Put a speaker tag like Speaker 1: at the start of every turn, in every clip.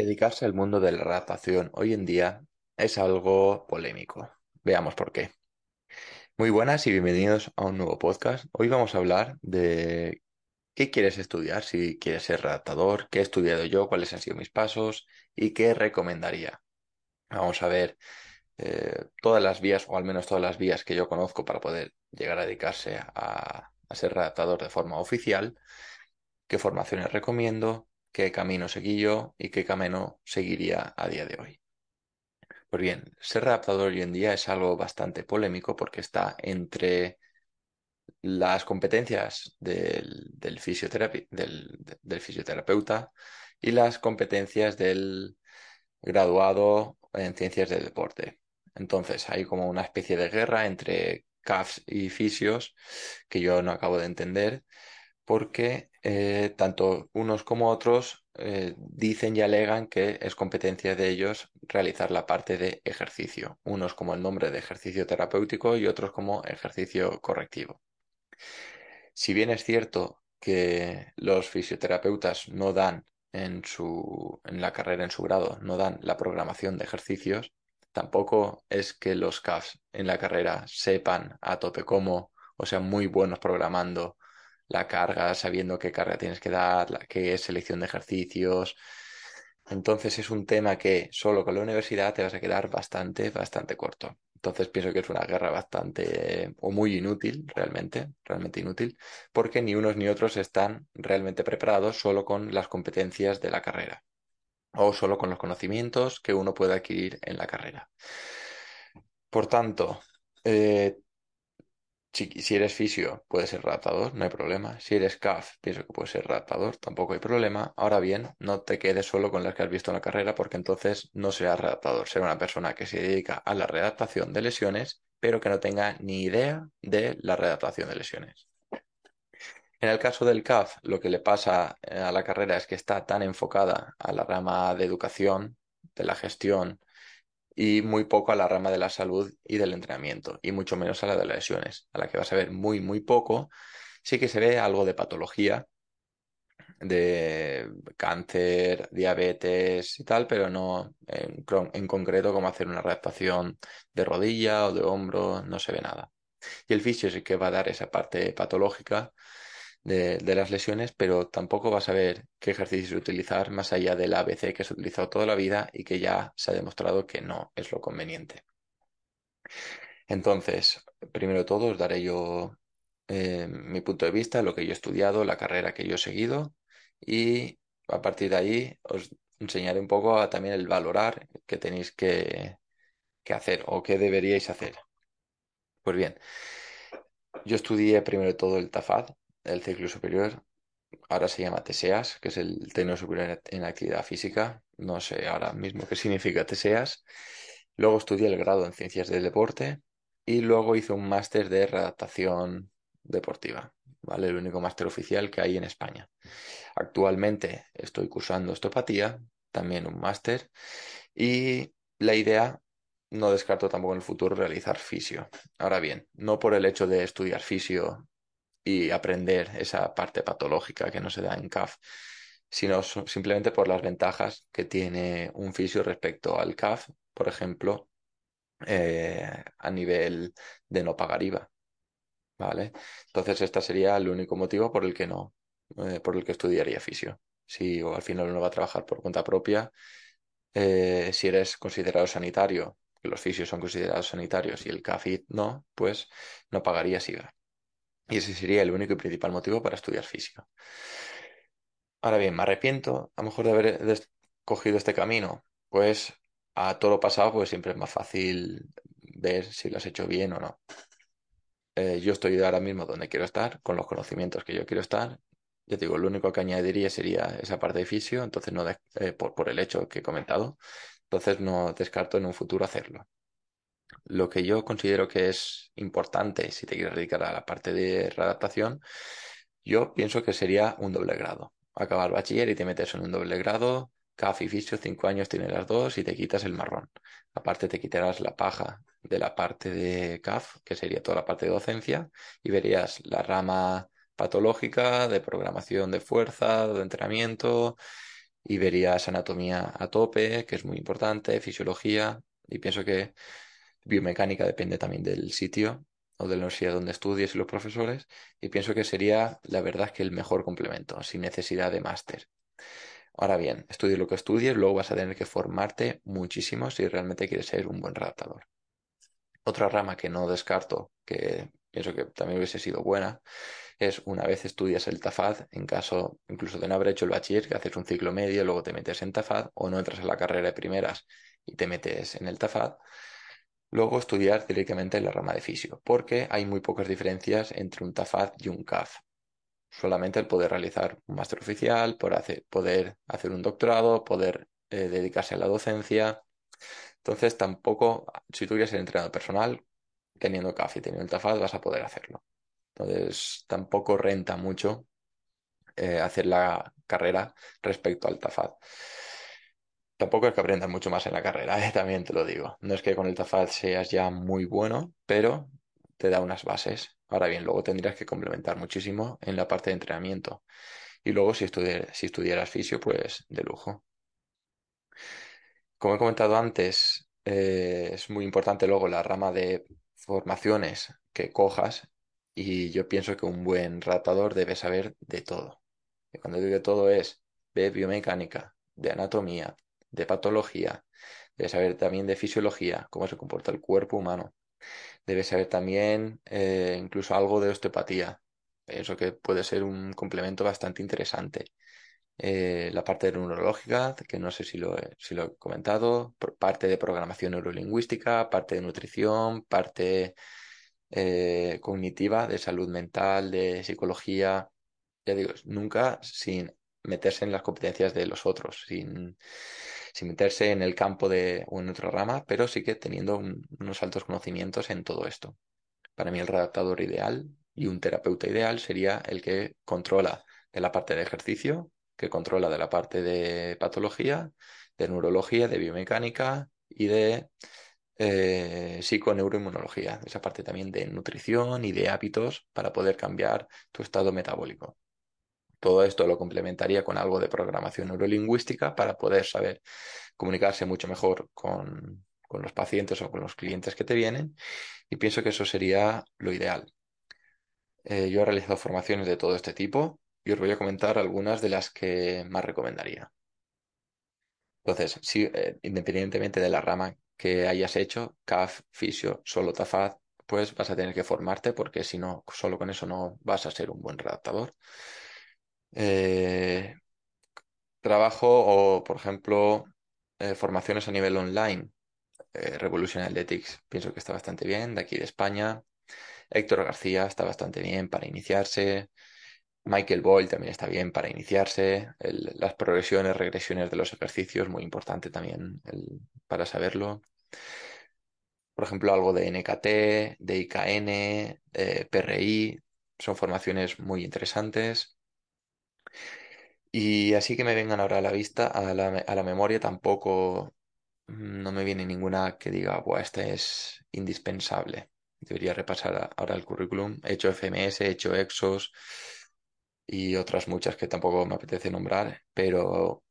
Speaker 1: Dedicarse al mundo de la adaptación hoy en día es algo polémico. Veamos por qué. Muy buenas y bienvenidos a un nuevo podcast. Hoy vamos a hablar de qué quieres estudiar, si quieres ser redactador, qué he estudiado yo, cuáles han sido mis pasos y qué recomendaría. Vamos a ver eh, todas las vías, o al menos todas las vías que yo conozco para poder llegar a dedicarse a, a ser redactador de forma oficial, qué formaciones recomiendo, qué camino seguí yo y qué camino seguiría a día de hoy. Pues bien, ser adaptador hoy en día es algo bastante polémico porque está entre las competencias del, del, del, fisioterapeuta y las competencias del graduado en ciencias del deporte. Entonces hay como una especie de guerra entre CAFs y fisios que yo no acabo de entender porque eh, tanto unos como otros eh, dicen y alegan que es competencia de ellos realizar la parte de ejercicio, unos como el nombre de ejercicio terapéutico y otros como ejercicio correctivo. Si bien es cierto que los fisioterapeutas no dan en, su, en la carrera, en su grado, no dan la programación de ejercicios, tampoco es que los CAFs en la carrera sepan a tope cómo o sean muy buenos programando la carga, sabiendo qué carga tienes que dar, qué es selección de ejercicios. Entonces es un tema que solo con la universidad te vas a quedar bastante, bastante corto. Entonces pienso que es una guerra bastante o muy inútil, realmente, realmente inútil, porque ni unos ni otros están realmente preparados solo con las competencias de la carrera o solo con los conocimientos que uno puede adquirir en la carrera. Por tanto, eh, si, eres fisio, puedes ser redactador, no hay problema. Si eres CAF, pienso que puedes ser redactador, tampoco hay problema. Ahora bien, no te quedes solo con las que has visto en la carrera, porque entonces no serás redactador. Será una persona que se dedica a la redactación de lesiones, pero que no tenga ni idea de la redactación de lesiones. En el caso del CAF, lo que le pasa eh, a la carrera es que está tan enfocada a la rama de educación, de la gestión, y muy poco a la rama de la salud y del entrenamiento, y mucho menos a la de las lesiones, a la que vas a ver muy, muy poco. Sí que se ve algo de patología, de cáncer, diabetes y tal, pero no en, concreto como hacer una redactación de rodilla o de hombro, no se ve nada. Y el fisio sí que va a dar esa parte patológica de, las lesiones, pero tampoco vas a ver qué ejercicios utilizar más allá del ABC que se ha utilizado toda la vida y que ya se ha demostrado que no es lo conveniente. Entonces, primero todo, os daré yo eh, mi punto de vista, lo que yo he estudiado, la carrera que yo he seguido y a partir de ahí os enseñaré un poco también el valorar que tenéis que, que hacer o que deberíais hacer. Pues bien, yo estudié primero todo el TAFAD, el ciclo superior. Ahora se llama TSEAS, que es el Técnico Superior en Actividad Física. No sé ahora mismo qué significa TSEAS. Luego estudié el grado en Ciencias del Deporte y luego hice un máster de redactación deportiva, ¿vale? El único máster oficial que hay en España. Actualmente estoy cursando osteopatía, también un máster, y la idea, no descarto tampoco en el futuro realizar fisio. Ahora bien, no por el hecho de estudiar fisio y aprender esa parte patológica que no se da en CAF, sino simplemente por las ventajas que tiene un fisio respecto al CAF, por ejemplo, eh, a nivel de no pagar IVA. ¿Vale? Entonces, este sería el único motivo por el que no, eh, por el que estudiaría fisio. Si al final uno va a trabajar por cuenta propia, eh, si eres considerado sanitario, los fisios son considerados sanitarios y el CAFIT no, pues no pagarías IVA. Y ese sería el único y principal motivo para estudiar física. Ahora bien, me arrepiento a lo mejor de haber escogido este camino, pues a todo lo pasado pues siempre es más fácil ver si lo has hecho bien o no. Eh, yo estoy ahora mismo donde quiero estar, con los conocimientos que yo quiero estar, Ya digo, lo único que añadiría sería esa parte de fisio, entonces no eh, por el hecho que he comentado, entonces no descarto en un futuro hacerlo. Lo que yo considero que es importante si te quieres dedicar a la parte de readaptación, yo pienso que sería un doble grado. Acabar bachiller y te metes en un doble grado, CAF y fisio, cinco años tienes las dos y te quitas el marrón. Aparte te quitarás la paja de la parte de CAF, que sería toda la parte de docencia, y verías la rama patológica, de programación de fuerza, de entrenamiento, y verías anatomía a tope, que es muy importante, fisiología, y pienso que biomecánica depende también del sitio o de la universidad donde estudies y los profesores, y pienso que sería, la verdad, que el mejor complemento, sin necesidad de máster. Ahora bien, estudies lo que estudies, luego vas a tener que formarte muchísimo si realmente quieres ser un buen redactador. Otra rama que no descarto, que pienso que también hubiese sido buena, es una vez estudias el TAFAD, en caso incluso de no haber hecho el bachiller, que haces un ciclo medio, luego te metes en TAFAD, o no entras a la carrera de primeras y te metes en el TAFAD, luego estudiar directamente en la rama de fisio, porque hay muy pocas diferencias entre un TAFAD y un CAF. Solamente el poder realizar un máster oficial, poder hacer un doctorado, poder eh, dedicarse a la docencia. Entonces, tampoco, si tú quieres ser entrenador personal, teniendo CAF y teniendo el TAFAD, vas a poder hacerlo. Entonces, tampoco renta mucho eh, hacer la carrera respecto al TAFAD. Tampoco es que aprendas mucho más en la carrera, eh, también te lo digo. No es que con el TAFAD seas ya muy bueno, pero te da unas bases. Ahora bien, luego tendrías que complementar muchísimo en la parte de entrenamiento. Y luego, si, si estudiaras fisio, pues de lujo. Como he comentado antes, eh, es muy importante luego la rama de formaciones que cojas y yo pienso que un buen ratador debe saber de todo. Y cuando digo de todo es de biomecánica, de anatomía, de patología, debe saber también de fisiología, cómo se comporta el cuerpo humano. Debe saber también eh, incluso algo de osteopatía. Eso que puede ser un complemento bastante interesante. Eh, la parte neurológica, que no sé si lo, he, si lo he comentado, parte de programación neurolingüística, parte de nutrición, parte eh, cognitiva, de salud mental, de psicología. Ya digo, nunca sin meterse en las competencias de los otros, sin, sin meterse en el campo de o en otra rama, pero sí que teniendo unos altos conocimientos en todo esto. Para mí el redactador ideal y un terapeuta ideal sería el que controla de la parte de ejercicio, que controla de la parte de patología, de neurología, de biomecánica y de eh, psiconeuroinmunología, esa parte también de nutrición y de hábitos para poder cambiar tu estado metabólico. Todo esto lo complementaría con algo de programación neurolingüística para poder saber comunicarse mucho mejor con, los pacientes o con los clientes que te vienen y pienso que eso sería lo ideal. Eh, yo he realizado formaciones de todo este tipo y os voy a comentar algunas de las que más recomendaría. Entonces, si, eh, independientemente de la rama que hayas hecho, CAF, Fisio, solo TAFAD, pues vas a tener que formarte porque si no, solo con eso no vas a ser un buen redactador. Eh, trabajo o, por ejemplo, eh, formaciones a nivel online. Revolution Athletics pienso que está bastante bien, de aquí de España. Héctor García está bastante bien para iniciarse. Michael Boyle también está bien para iniciarse. las progresiones, regresiones de los ejercicios, muy importante también para saberlo. Por ejemplo, algo de NKT, de IKN, de PRI, son formaciones muy interesantes. Y así que me vengan ahora a la vista, a la, a la memoria, tampoco no me viene ninguna que diga, Buah, esta es indispensable. Debería repasar ahora el currículum. He hecho FMS, he hecho EXOS y otras muchas que tampoco me apetece nombrar, pero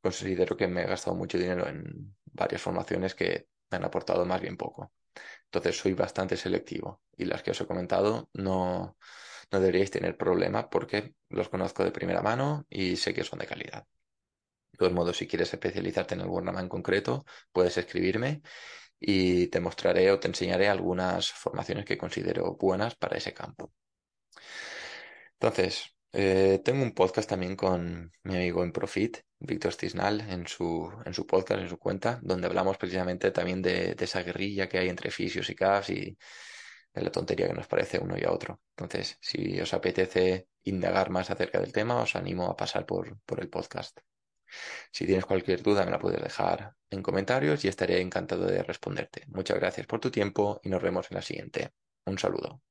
Speaker 1: considero que me he gastado mucho dinero en varias formaciones que me han aportado más bien poco. Entonces soy bastante selectivo y las que os he comentado no, no deberíais tener problema porque los conozco de primera mano y sé que son de calidad. De todos modos, si quieres especializarte en algún rama en concreto, puedes escribirme y te mostraré o te enseñaré algunas formaciones que considero buenas para ese campo. Entonces, eh, tengo un podcast también con mi amigo en Profit, Víctor Cisnal, en su, en su podcast, en su cuenta, donde hablamos precisamente también de, esa guerrilla que hay entre fisios y CAFs y la tontería que nos parece uno y a otro. Entonces, si os apetece indagar más acerca del tema, os animo a pasar por, por el podcast. Si tienes cualquier duda, me la puedes dejar en comentarios y estaré encantado de responderte. Muchas gracias por tu tiempo y nos vemos en la siguiente. Un saludo.